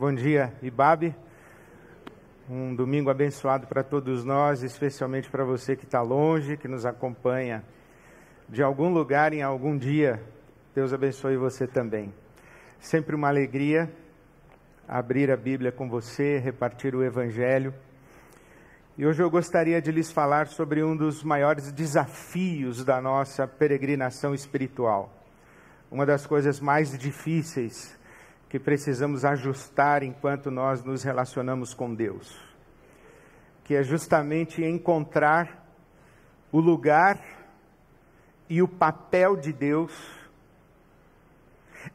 Bom dia, Ibabe. Um domingo abençoado para todos nós, especialmente para você que está longe, que nos acompanha de algum lugar em algum dia. Deus abençoe você também. Sempre uma alegria abrir a Bíblia com você, repartir o Evangelho. E hoje eu gostaria de lhes falar sobre um dos maiores desafios da nossa peregrinação espiritual. Uma das coisas mais difíceis que precisamos ajustar enquanto nós nos relacionamos com Deus, que é justamente encontrar o lugar e o papel de Deus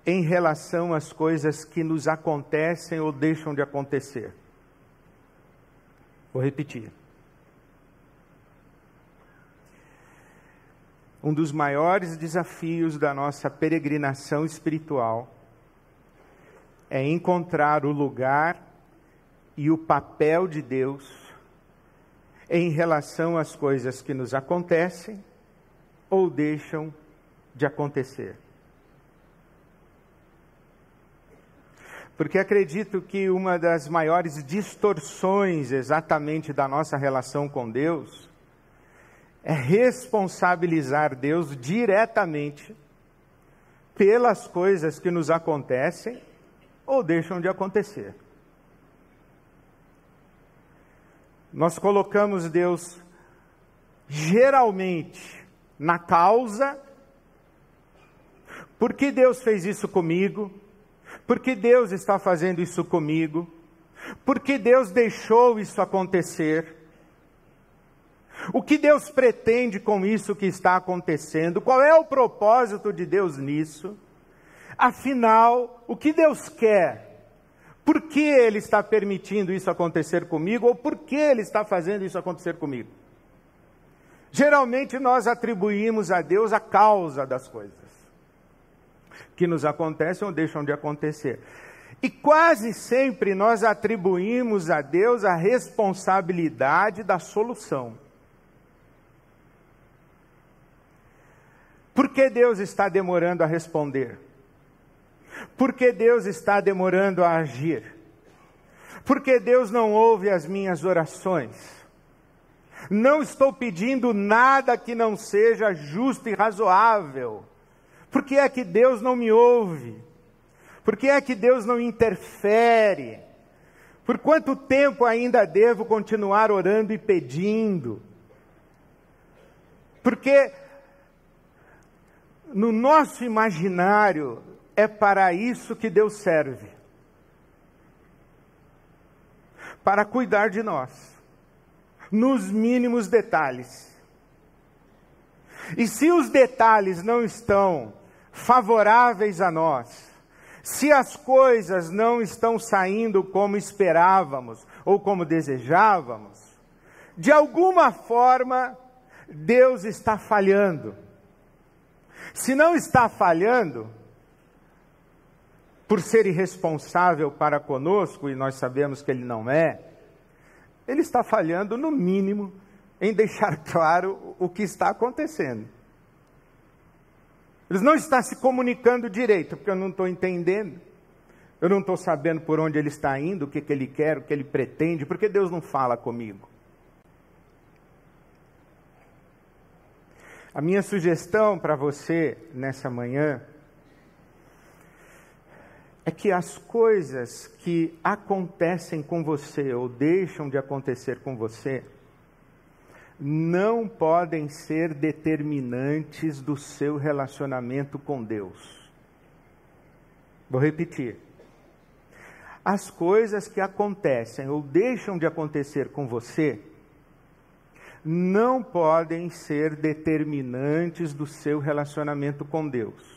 em relação às coisas que nos acontecem ou deixam de acontecer. Vou repetir. Um dos maiores desafios da nossa peregrinação espiritual é encontrar o lugar e o papel de Deus em relação às coisas que nos acontecem ou deixam de acontecer. Porque acredito que uma das maiores distorções exatamente da nossa relação com Deus é responsabilizar Deus diretamente pelas coisas que nos acontecem ou deixam de acontecer. Nós colocamos Deus geralmente na causa. Por que Deus fez isso comigo? Por que Deus está fazendo isso comigo? Por que Deus deixou isso acontecer? O que Deus pretende com isso que está acontecendo? Qual é o propósito de Deus nisso? Afinal, o que Deus quer? Por que Ele está permitindo isso acontecer comigo? Ou por que Ele está fazendo isso acontecer comigo? Geralmente nós atribuímos a Deus a causa das coisas que nos acontecem ou deixam de acontecer. E quase sempre nós atribuímos a Deus a responsabilidade da solução. Por que Deus está demorando a responder? Por que Deus está demorando a agir? Por que Deus não ouve as minhas orações? Não estou pedindo nada que não seja justo e razoável. Por que é que Deus não me ouve? Por que é que Deus não interfere? Por quanto tempo ainda devo continuar orando e pedindo? Porque no nosso imaginário é para isso que Deus serve para cuidar de nós, nos mínimos detalhes. E se os detalhes não estão favoráveis a nós, se as coisas não estão saindo como esperávamos ou como desejávamos, de alguma forma Deus está falhando. Se não está falhando, por ser irresponsável para conosco, e nós sabemos que ele não é, ele está falhando, no mínimo, em deixar claro o que está acontecendo. Ele não está se comunicando direito, porque eu não estou entendendo. Eu não estou sabendo por onde ele está indo, o que, que ele quer, o que ele pretende, porque Deus não fala comigo. A minha sugestão para você nessa manhã é que as coisas que acontecem com você ou deixam de acontecer com você não podem ser determinantes do seu relacionamento com Deus. Vou repetir. As coisas que acontecem ou deixam de acontecer com você não podem ser determinantes do seu relacionamento com Deus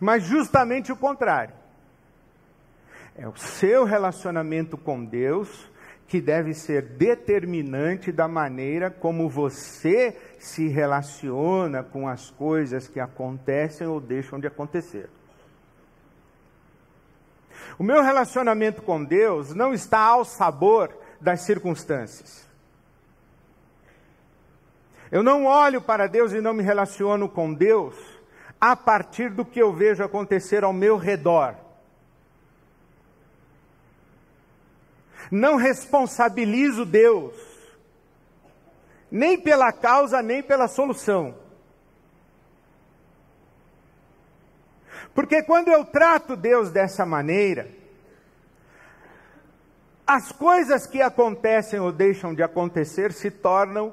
mas justamente o contrário. É o seu relacionamento com Deus que deve ser determinante da maneira como você se relaciona com as coisas que acontecem ou deixam de acontecer. O meu relacionamento com Deus não está ao sabor das circunstâncias. Eu não olho para Deus e não me relaciono com Deus a partir do que eu vejo acontecer ao meu redor. Não responsabilizo Deus, nem pela causa, nem pela solução. Porque quando eu trato Deus dessa maneira, as coisas que acontecem ou deixam de acontecer se tornam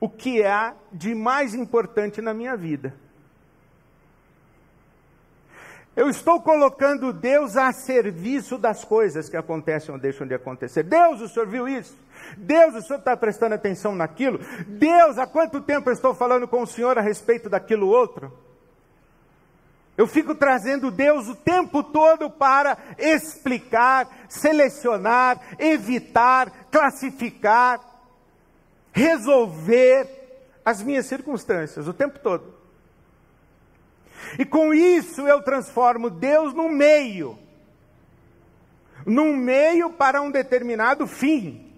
o que há de mais importante na minha vida. Eu estou colocando Deus a serviço das coisas que acontecem ou deixam de acontecer. Deus, o Senhor viu isso? Deus, o Senhor está prestando atenção naquilo? Deus, há quanto tempo eu estou falando com o Senhor a respeito daquilo outro? Eu fico trazendo Deus o tempo todo para explicar, selecionar, evitar, classificar, resolver as minhas circunstâncias o tempo todo. E com isso eu transformo Deus num meio, num meio para um determinado fim.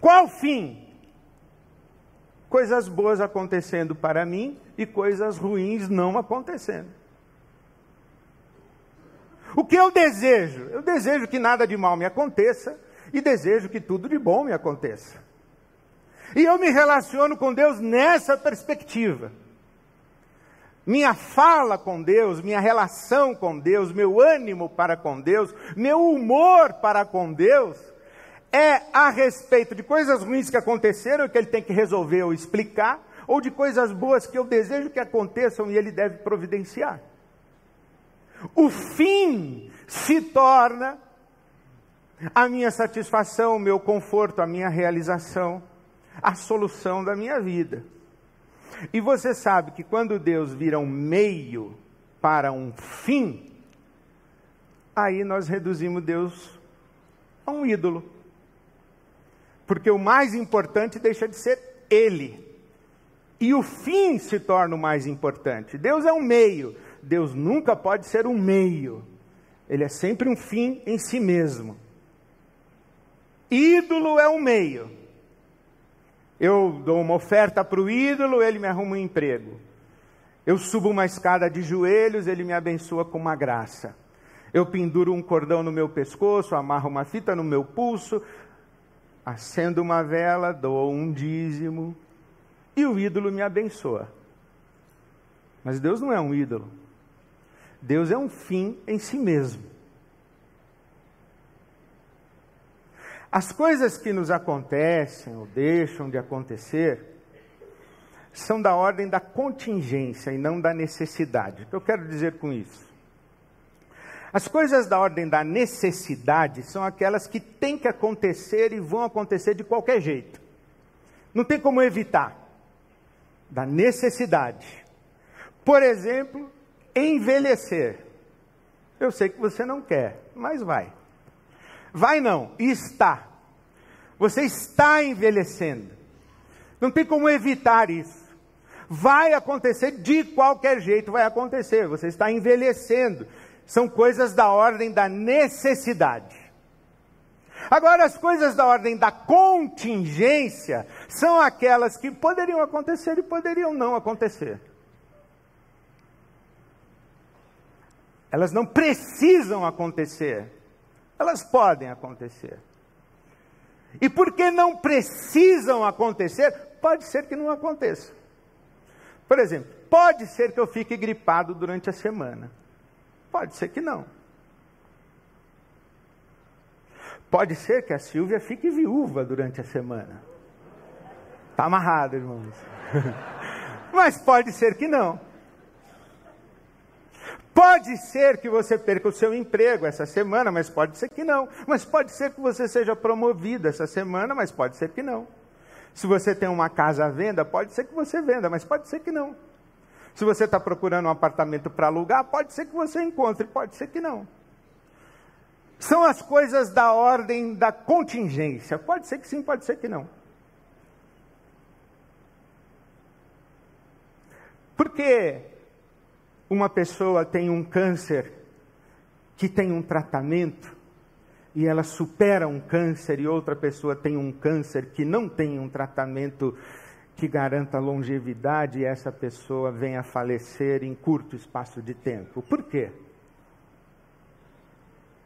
Qual fim? Coisas boas acontecendo para mim e coisas ruins não acontecendo. O que eu desejo? Eu desejo que nada de mal me aconteça e desejo que tudo de bom me aconteça. E eu me relaciono com Deus nessa perspectiva. Minha fala com Deus, minha relação com Deus, meu ânimo para com Deus, meu humor para com Deus, é a respeito de coisas ruins que aconteceram que Ele tem que resolver ou explicar, ou de coisas boas que eu desejo que aconteçam e Ele deve providenciar. O fim se torna a minha satisfação, o meu conforto, a minha realização, a solução da minha vida. E você sabe que quando Deus vira um meio para um fim, aí nós reduzimos Deus a um ídolo. Porque o mais importante deixa de ser Ele e o fim se torna o mais importante. Deus é um meio, Deus nunca pode ser um meio, ele é sempre um fim em si mesmo. Ídolo é um meio. Eu dou uma oferta para o ídolo, ele me arruma um emprego. Eu subo uma escada de joelhos, ele me abençoa com uma graça. Eu penduro um cordão no meu pescoço, amarro uma fita no meu pulso, acendo uma vela, dou um dízimo, e o ídolo me abençoa. Mas Deus não é um ídolo. Deus é um fim em si mesmo. As coisas que nos acontecem ou deixam de acontecer são da ordem da contingência e não da necessidade. O que eu quero dizer com isso? As coisas da ordem da necessidade são aquelas que têm que acontecer e vão acontecer de qualquer jeito. Não tem como evitar da necessidade. Por exemplo, envelhecer. Eu sei que você não quer, mas vai. Vai não, está. Você está envelhecendo. Não tem como evitar isso. Vai acontecer de qualquer jeito, vai acontecer. Você está envelhecendo. São coisas da ordem da necessidade. Agora, as coisas da ordem da contingência são aquelas que poderiam acontecer e poderiam não acontecer. Elas não precisam acontecer, elas podem acontecer. E porque não precisam acontecer, pode ser que não aconteça. Por exemplo, pode ser que eu fique gripado durante a semana. Pode ser que não. Pode ser que a Silvia fique viúva durante a semana. Está amarrado, irmãos. Mas pode ser que não. Pode ser que você perca o seu emprego essa semana, mas pode ser que não. Mas pode ser que você seja promovido essa semana, mas pode ser que não. Se você tem uma casa à venda, pode ser que você venda, mas pode ser que não. Se você está procurando um apartamento para alugar, pode ser que você encontre, pode ser que não. São as coisas da ordem da contingência. Pode ser que sim, pode ser que não. Porque uma pessoa tem um câncer que tem um tratamento e ela supera um câncer e outra pessoa tem um câncer que não tem um tratamento que garanta longevidade e essa pessoa vem a falecer em curto espaço de tempo. Por quê?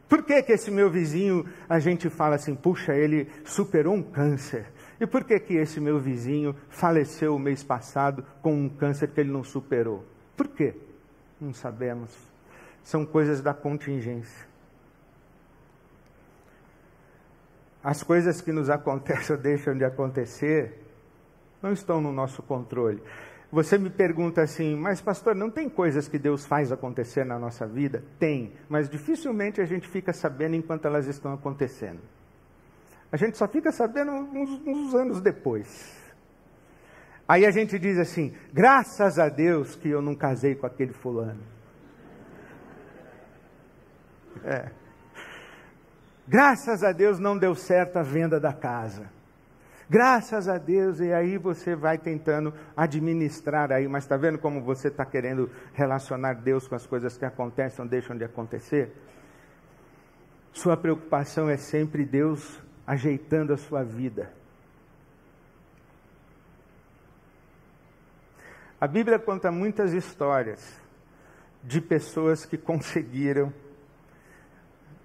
Por que, que esse meu vizinho, a gente fala assim, puxa, ele superou um câncer? E por que, que esse meu vizinho faleceu o mês passado com um câncer que ele não superou? Por quê? Não sabemos. São coisas da contingência. As coisas que nos acontecem ou deixam de acontecer não estão no nosso controle. Você me pergunta assim, mas pastor, não tem coisas que Deus faz acontecer na nossa vida? Tem, mas dificilmente a gente fica sabendo enquanto elas estão acontecendo. A gente só fica sabendo uns, uns anos depois. Aí a gente diz assim: graças a Deus que eu não casei com aquele fulano. É. Graças a Deus não deu certo a venda da casa. Graças a Deus, e aí você vai tentando administrar aí, mas está vendo como você está querendo relacionar Deus com as coisas que acontecem ou deixam de acontecer? Sua preocupação é sempre Deus ajeitando a sua vida. A Bíblia conta muitas histórias de pessoas que conseguiram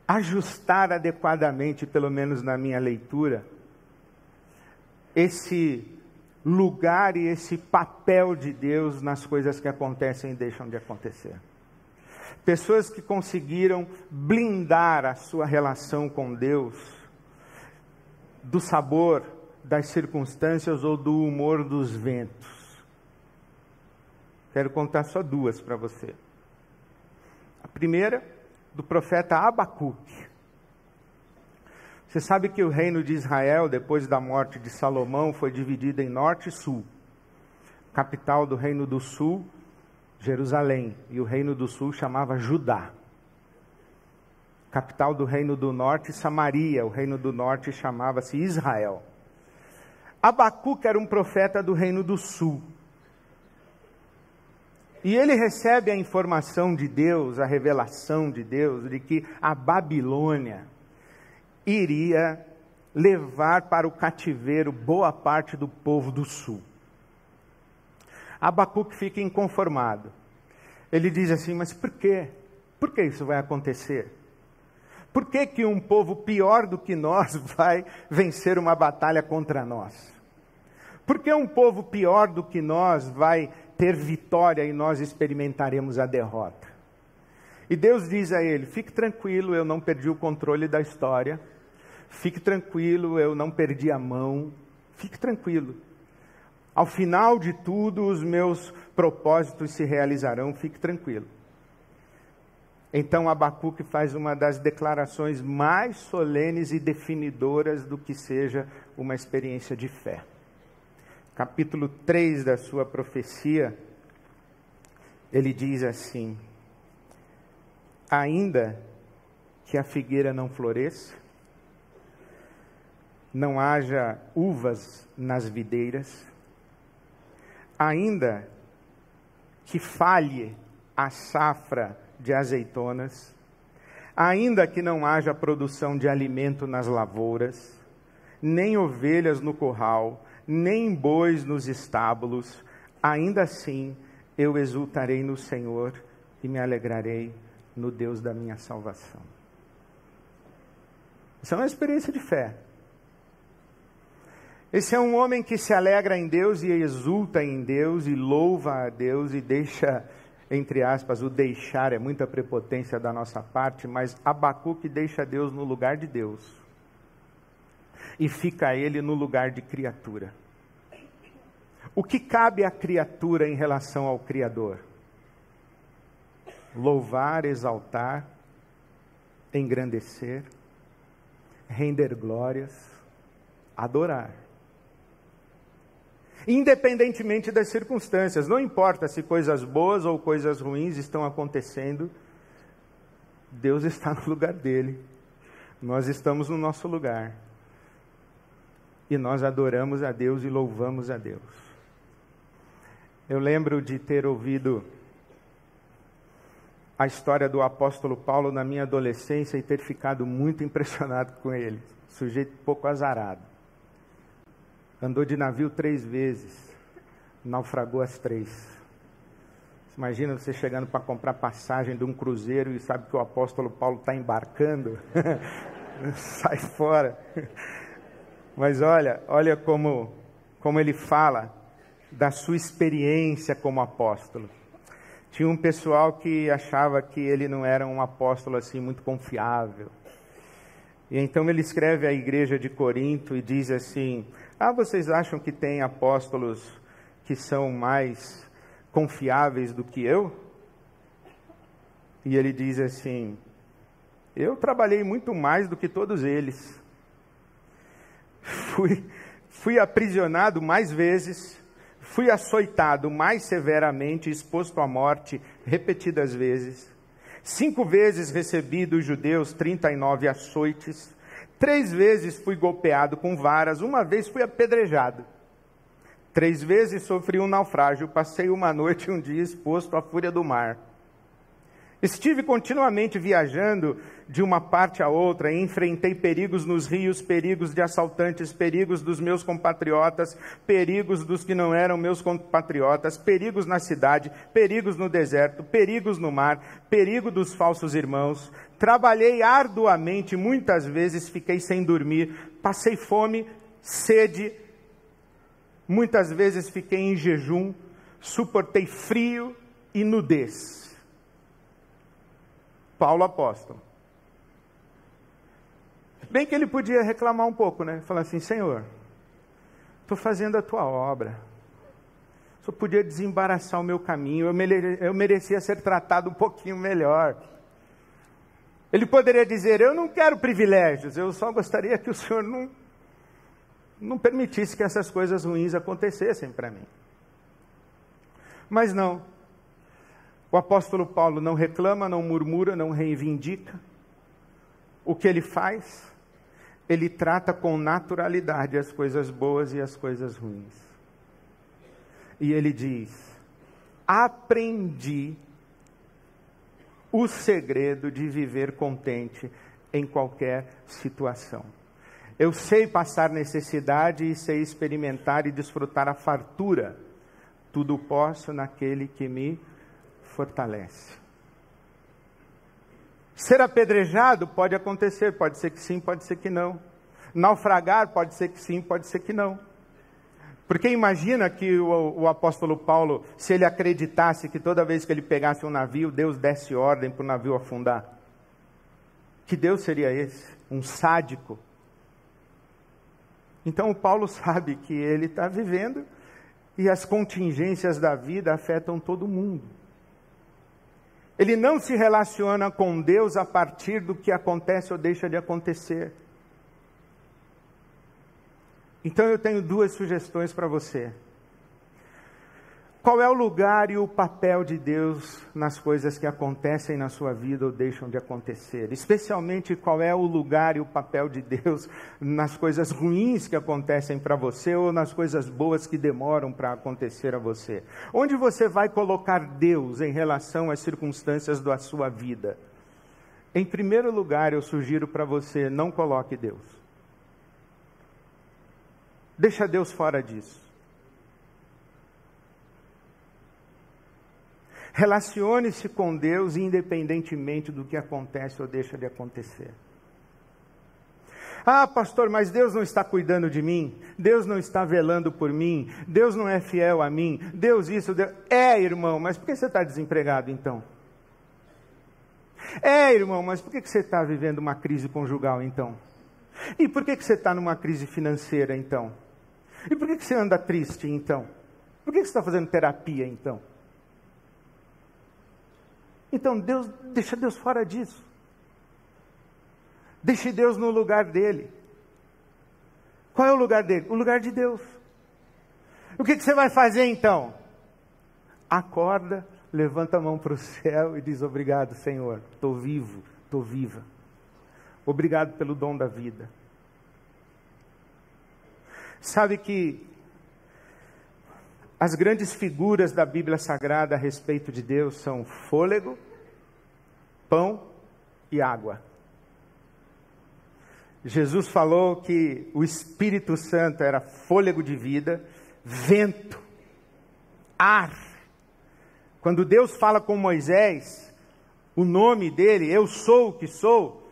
ajustar adequadamente, pelo menos na minha leitura, esse lugar e esse papel de Deus nas coisas que acontecem e deixam de acontecer. Pessoas que conseguiram blindar a sua relação com Deus do sabor das circunstâncias ou do humor dos ventos. Quero contar só duas para você. A primeira, do profeta Abacuque. Você sabe que o reino de Israel, depois da morte de Salomão, foi dividido em norte e sul. Capital do reino do sul, Jerusalém, e o reino do sul chamava Judá. Capital do reino do norte, Samaria, o reino do norte chamava-se Israel. Abacuque era um profeta do reino do sul. E ele recebe a informação de Deus, a revelação de Deus, de que a Babilônia, iria levar para o cativeiro boa parte do povo do sul. Abacuque fica inconformado. Ele diz assim: Mas por quê? Por que isso vai acontecer? Por que, que um povo pior do que nós vai vencer uma batalha contra nós? Por que um povo pior do que nós vai ter vitória e nós experimentaremos a derrota? E Deus diz a ele: Fique tranquilo, eu não perdi o controle da história. Fique tranquilo, eu não perdi a mão. Fique tranquilo. Ao final de tudo, os meus propósitos se realizarão. Fique tranquilo. Então Abacuque faz uma das declarações mais solenes e definidoras do que seja uma experiência de fé. Capítulo 3 da sua profecia, ele diz assim: Ainda que a figueira não floresça, não haja uvas nas videiras, ainda que falhe a safra de azeitonas, ainda que não haja produção de alimento nas lavouras, nem ovelhas no curral, nem bois nos estábulos, ainda assim eu exultarei no Senhor e me alegrarei no Deus da minha salvação. Isso é uma experiência de fé. Esse é um homem que se alegra em Deus e exulta em Deus e louva a Deus e deixa, entre aspas, o deixar é muita prepotência da nossa parte, mas Abacuque deixa Deus no lugar de Deus e fica ele no lugar de criatura. O que cabe à criatura em relação ao Criador? Louvar, exaltar, engrandecer, render glórias, adorar independentemente das circunstâncias. Não importa se coisas boas ou coisas ruins estão acontecendo, Deus está no lugar dele, nós estamos no nosso lugar. E nós adoramos a Deus e louvamos a Deus. Eu lembro de ter ouvido a história do apóstolo Paulo na minha adolescência e ter ficado muito impressionado com ele. Sujeito pouco azarado. Andou de navio três vezes, naufragou as três. Imagina você chegando para comprar passagem de um cruzeiro e sabe que o apóstolo Paulo está embarcando. Sai fora. Mas olha, olha como, como ele fala da sua experiência como apóstolo. Tinha um pessoal que achava que ele não era um apóstolo assim muito confiável. E então ele escreve à igreja de Corinto e diz assim: Ah, vocês acham que tem apóstolos que são mais confiáveis do que eu? E ele diz assim: Eu trabalhei muito mais do que todos eles. Fui, fui aprisionado mais vezes, fui açoitado mais severamente, exposto à morte repetidas vezes. Cinco vezes recebi dos judeus 39 açoites. Três vezes fui golpeado com varas, uma vez fui apedrejado. Três vezes sofri um naufrágio, passei uma noite e um dia exposto à fúria do mar. Estive continuamente viajando de uma parte a outra enfrentei perigos nos rios, perigos de assaltantes, perigos dos meus compatriotas, perigos dos que não eram meus compatriotas, perigos na cidade, perigos no deserto, perigos no mar, perigo dos falsos irmãos. Trabalhei arduamente, muitas vezes fiquei sem dormir, passei fome, sede, muitas vezes fiquei em jejum, suportei frio e nudez. Paulo apóstolo. Bem que ele podia reclamar um pouco, né? Falar assim: Senhor, estou fazendo a tua obra. Só podia desembaraçar o meu caminho. Eu, mere eu merecia ser tratado um pouquinho melhor. Ele poderia dizer: Eu não quero privilégios, eu só gostaria que o Senhor não, não permitisse que essas coisas ruins acontecessem para mim. Mas não. O apóstolo Paulo não reclama, não murmura, não reivindica. O que ele faz? Ele trata com naturalidade as coisas boas e as coisas ruins. E ele diz: Aprendi o segredo de viver contente em qualquer situação. Eu sei passar necessidade e sei experimentar e desfrutar a fartura. Tudo posso naquele que me fortalece. Ser apedrejado pode acontecer, pode ser que sim, pode ser que não. Naufragar pode ser que sim, pode ser que não. Porque imagina que o, o, apóstolo Paulo, se ele acreditasse que toda vez que ele pegasse um navio, Deus desse ordem para o navio afundar. Que Deus seria esse? Um sádico. Então o Paulo sabe que ele está vivendo e as contingências da vida afetam todo mundo. Ele não se relaciona com Deus a partir do que acontece ou deixa de acontecer. Então eu tenho duas sugestões para você. Qual é o lugar e o papel de Deus nas coisas que acontecem na sua vida ou deixam de acontecer? Especialmente qual é o lugar e o papel de Deus nas coisas ruins que acontecem para você ou nas coisas boas que demoram para acontecer a você? Onde você vai colocar Deus em relação às circunstâncias da sua vida? Em primeiro lugar, eu sugiro para você: não coloque Deus. Deixa Deus fora disso. Relacione-se com Deus independentemente do que acontece ou deixa de acontecer. Ah, pastor, mas Deus não está cuidando de mim, Deus não está velando por mim, Deus não é fiel a mim, Deus isso, Deus... É, irmão, mas por que você está desempregado então? É, irmão, mas por que você está vivendo uma crise conjugal então? E por que você está numa crise financeira então? E por que você anda triste então? Por que você está fazendo terapia então? Então, Deus, deixa Deus fora disso. Deixe Deus no lugar dele. Qual é o lugar dele? O lugar de Deus. O que, que você vai fazer então? Acorda, levanta a mão para o céu e diz: Obrigado, Senhor, estou vivo, estou viva. Obrigado pelo dom da vida. Sabe que as grandes figuras da Bíblia Sagrada a respeito de Deus são fôlego, pão e água. Jesus falou que o Espírito Santo era fôlego de vida, vento, ar, Quando Deus fala com Moisés, o nome dele, eu sou o que sou,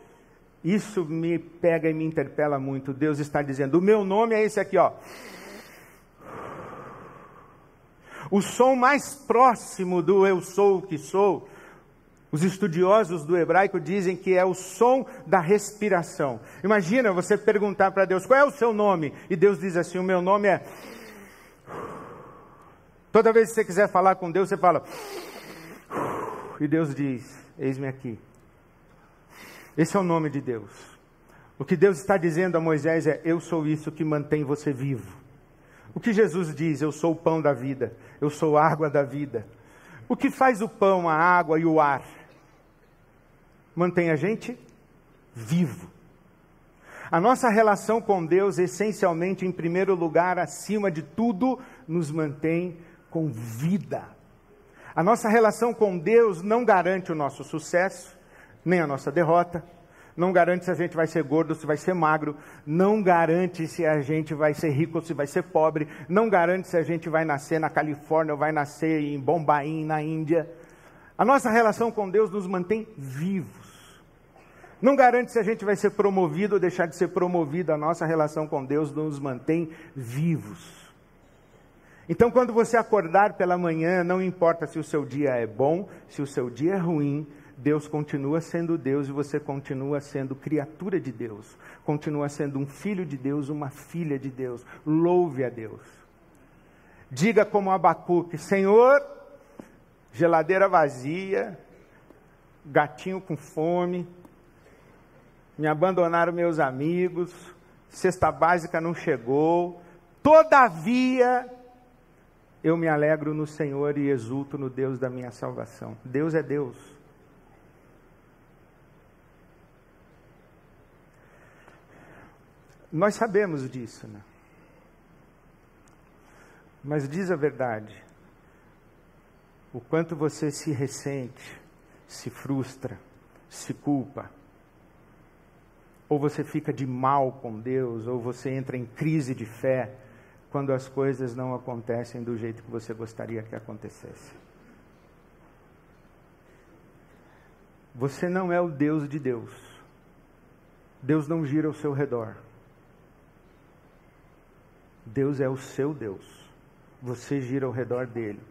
isso me pega e me interpela muito. Deus está dizendo: o meu nome é esse aqui, ó. O som mais próximo do eu sou o que sou, os estudiosos do hebraico dizem que é o som da respiração. Imagina você perguntar para Deus: qual é o seu nome? E Deus diz assim: o meu nome é. Toda vez que você quiser falar com Deus, você fala. E Deus diz: Eis-me aqui. Esse é o nome de Deus. O que Deus está dizendo a Moisés é: Eu sou isso que mantém você vivo. O que Jesus diz: Eu sou o pão da vida, eu sou a água da vida. O que faz o pão, a água e o ar? Mantém a gente vivo. A nossa relação com Deus, essencialmente, em primeiro lugar, acima de tudo, nos mantém com vida. A nossa relação com Deus não garante o nosso sucesso, nem a nossa derrota, não garante se a gente vai ser gordo, se vai ser magro, não garante se a gente vai ser rico ou se vai ser pobre, não garante se a gente vai nascer na Califórnia ou vai nascer em Bombaim, na Índia. A nossa relação com Deus nos mantém vivos. Não garante se a gente vai ser promovido ou deixar de ser promovido, a nossa relação com Deus nos mantém vivos. Então, quando você acordar pela manhã, não importa se o seu dia é bom, se o seu dia é ruim, Deus continua sendo Deus e você continua sendo criatura de Deus, continua sendo um filho de Deus, uma filha de Deus. Louve a Deus. Diga como Abacuque: Senhor, geladeira vazia, gatinho com fome, me abandonaram meus amigos, cesta básica não chegou, todavia eu me alegro no Senhor e exulto no Deus da minha salvação. Deus é Deus. Nós sabemos disso, né? Mas diz a verdade. O quanto você se ressente, se frustra, se culpa. Ou você fica de mal com Deus, ou você entra em crise de fé quando as coisas não acontecem do jeito que você gostaria que acontecesse. Você não é o Deus de Deus. Deus não gira ao seu redor. Deus é o seu Deus. Você gira ao redor dele.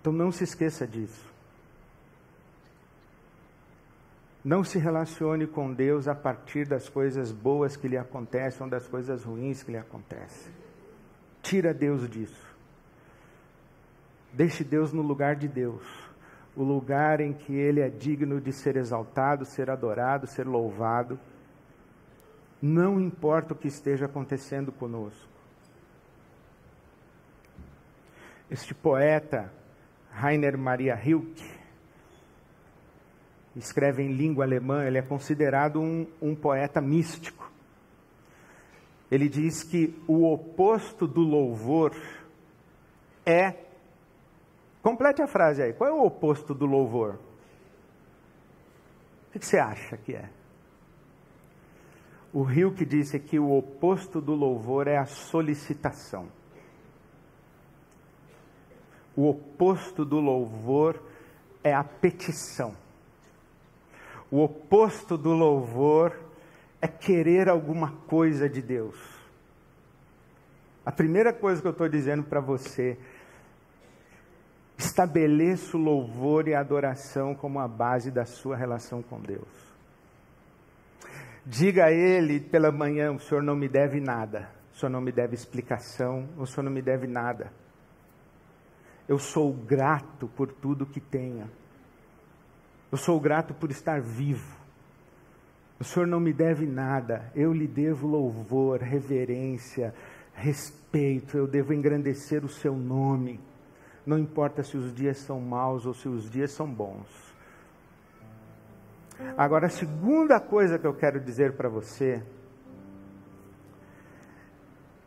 Então não se esqueça disso. Não se relacione com Deus a partir das coisas boas que lhe acontecem ou das coisas ruins que lhe acontecem. Tira Deus disso. Deixe Deus no lugar de Deus, o lugar em que Ele é digno de ser exaltado, ser adorado, ser louvado. Não importa o que esteja acontecendo conosco. Este poeta, Rainer Maria Rilke, escreve em língua alemã, ele é considerado um, um poeta místico. Ele diz que o oposto do louvor é. Complete a frase aí. Qual é o oposto do louvor? O que você acha que é? O Rio que disse que o oposto do louvor é a solicitação. O oposto do louvor é a petição. O oposto do louvor é querer alguma coisa de Deus. A primeira coisa que eu estou dizendo para você, estabeleça o louvor e a adoração como a base da sua relação com Deus. Diga a Ele pela manhã: o Senhor não me deve nada, o Senhor não me deve explicação, o Senhor não me deve nada. Eu sou grato por tudo que tenha. Eu sou grato por estar vivo. O Senhor não me deve nada, eu lhe devo louvor, reverência, respeito, eu devo engrandecer o seu nome. Não importa se os dias são maus ou se os dias são bons. Agora, a segunda coisa que eu quero dizer para você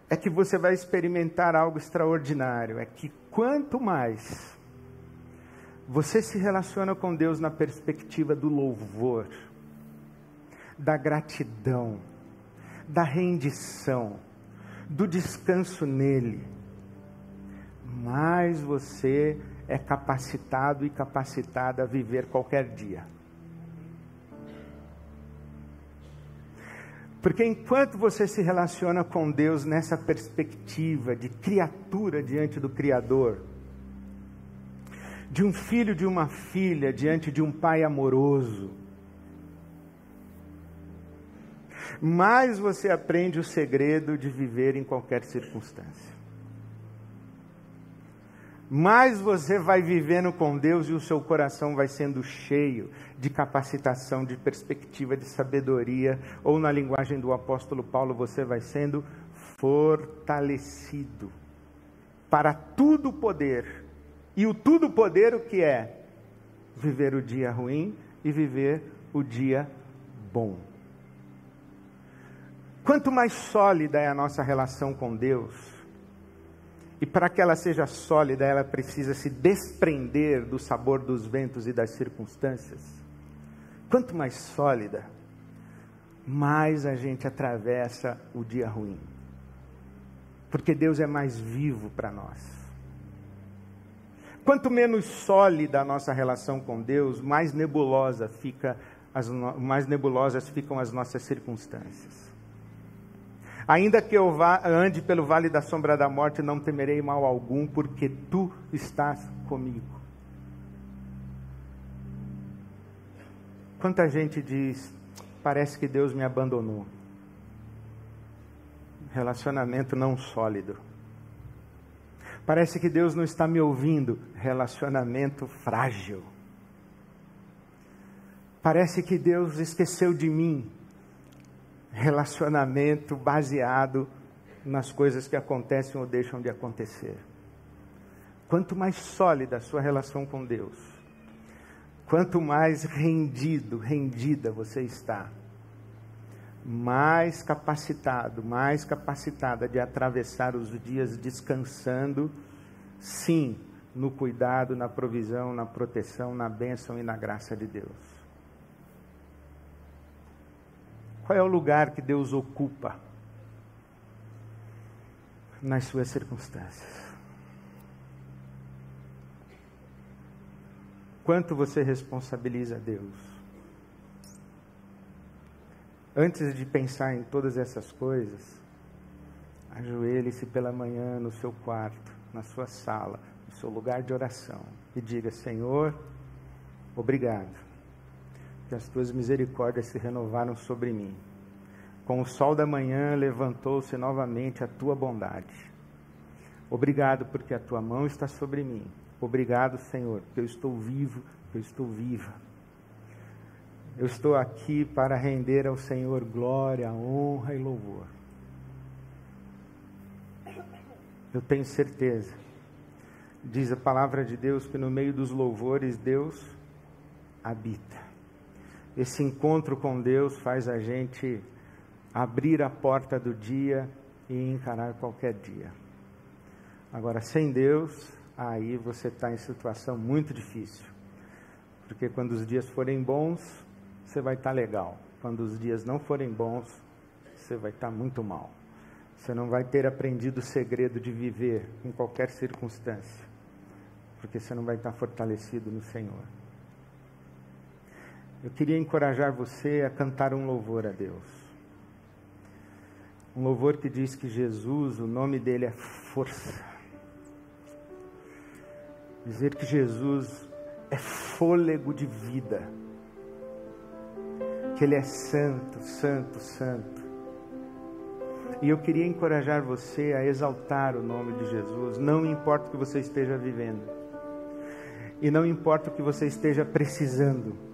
é que você vai experimentar algo extraordinário. É que quanto mais você se relaciona com Deus na perspectiva do louvor, da gratidão, da rendição, do descanso nele. mais você é capacitado e capacitada a viver qualquer dia. Porque enquanto você se relaciona com Deus nessa perspectiva de criatura diante do Criador, de um filho, de uma filha diante de um pai amoroso, mais você aprende o segredo de viver em qualquer circunstância mais você vai vivendo com Deus e o seu coração vai sendo cheio de capacitação, de perspectiva, de sabedoria, ou na linguagem do apóstolo Paulo, você vai sendo fortalecido para tudo poder. E o tudo poder o que é? Viver o dia ruim e viver o dia bom. Quanto mais sólida é a nossa relação com Deus, e para que ela seja sólida, ela precisa se desprender do sabor dos ventos e das circunstâncias. Quanto mais sólida, mais a gente atravessa o dia ruim. Porque Deus é mais vivo para nós. Quanto menos sólida a nossa relação com Deus, mais nebulosa fica as, mais nebulosas ficam as nossas circunstâncias. Ainda que eu vá, ande pelo vale da sombra da morte, não temerei mal algum, porque tu estás comigo. Quanta gente diz, parece que Deus me abandonou. Relacionamento não sólido. Parece que Deus não está me ouvindo. Relacionamento frágil. Parece que Deus esqueceu de mim relacionamento baseado nas coisas que acontecem ou deixam de acontecer. Quanto mais sólida a sua relação com Deus, quanto mais rendido, rendida você está, mais capacitado, mais capacitada de atravessar os dias descansando, sim, no cuidado, na provisão, na proteção, na bênção e na graça de Deus. Qual é o lugar que Deus ocupa nas suas circunstâncias? Quanto você responsabiliza Deus? Antes de pensar em todas essas coisas, ajoelhe-se pela manhã no seu quarto, na sua sala, no seu lugar de oração e diga: Senhor, obrigado que as tuas misericórdias se renovaram sobre mim. Com o sol da manhã levantou-se novamente a tua bondade. Obrigado porque a tua mão está sobre mim. Obrigado, Senhor, porque eu estou vivo, porque eu estou viva. Eu estou aqui para render ao Senhor glória, honra e louvor. Eu tenho certeza, diz a palavra de Deus, que no meio dos louvores Deus habita. Esse encontro com Deus faz a gente abrir a porta do dia e encarar qualquer dia. Agora, sem Deus, aí você está em situação muito difícil. Porque quando os dias forem bons, você vai estar tá legal. Quando os dias não forem bons, você vai estar tá muito mal. Você não vai ter aprendido o segredo de viver em qualquer circunstância. Porque você não vai estar tá fortalecido no Senhor. Eu queria encorajar você a cantar um louvor a Deus. Um louvor que diz que Jesus, o nome dele é força. Dizer que Jesus é fôlego de vida. Que ele é santo, santo, santo. E eu queria encorajar você a exaltar o nome de Jesus, não importa o que você esteja vivendo. E não importa o que você esteja precisando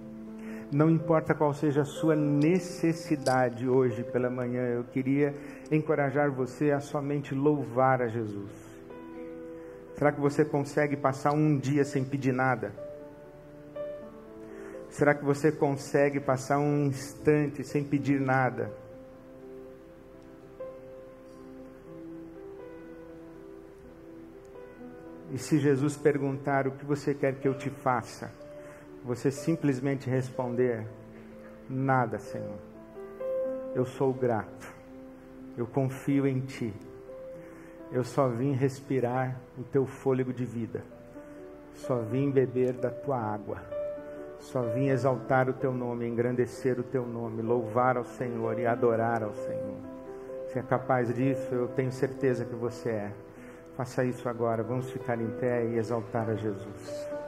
não importa qual seja a sua necessidade hoje pela manhã, eu queria encorajar você a somente louvar a Jesus. Será que você consegue passar um dia sem pedir nada? Será que você consegue passar um instante sem pedir nada? E se Jesus perguntar o que você quer que eu te faça? Você simplesmente responder: Nada, Senhor. Eu sou grato. Eu confio em Ti. Eu só vim respirar o teu fôlego de vida. Só vim beber da tua água. Só vim exaltar o teu nome, engrandecer o teu nome, louvar ao Senhor e adorar ao Senhor. Se é capaz disso, eu tenho certeza que você é. Faça isso agora. Vamos ficar em pé e exaltar a Jesus.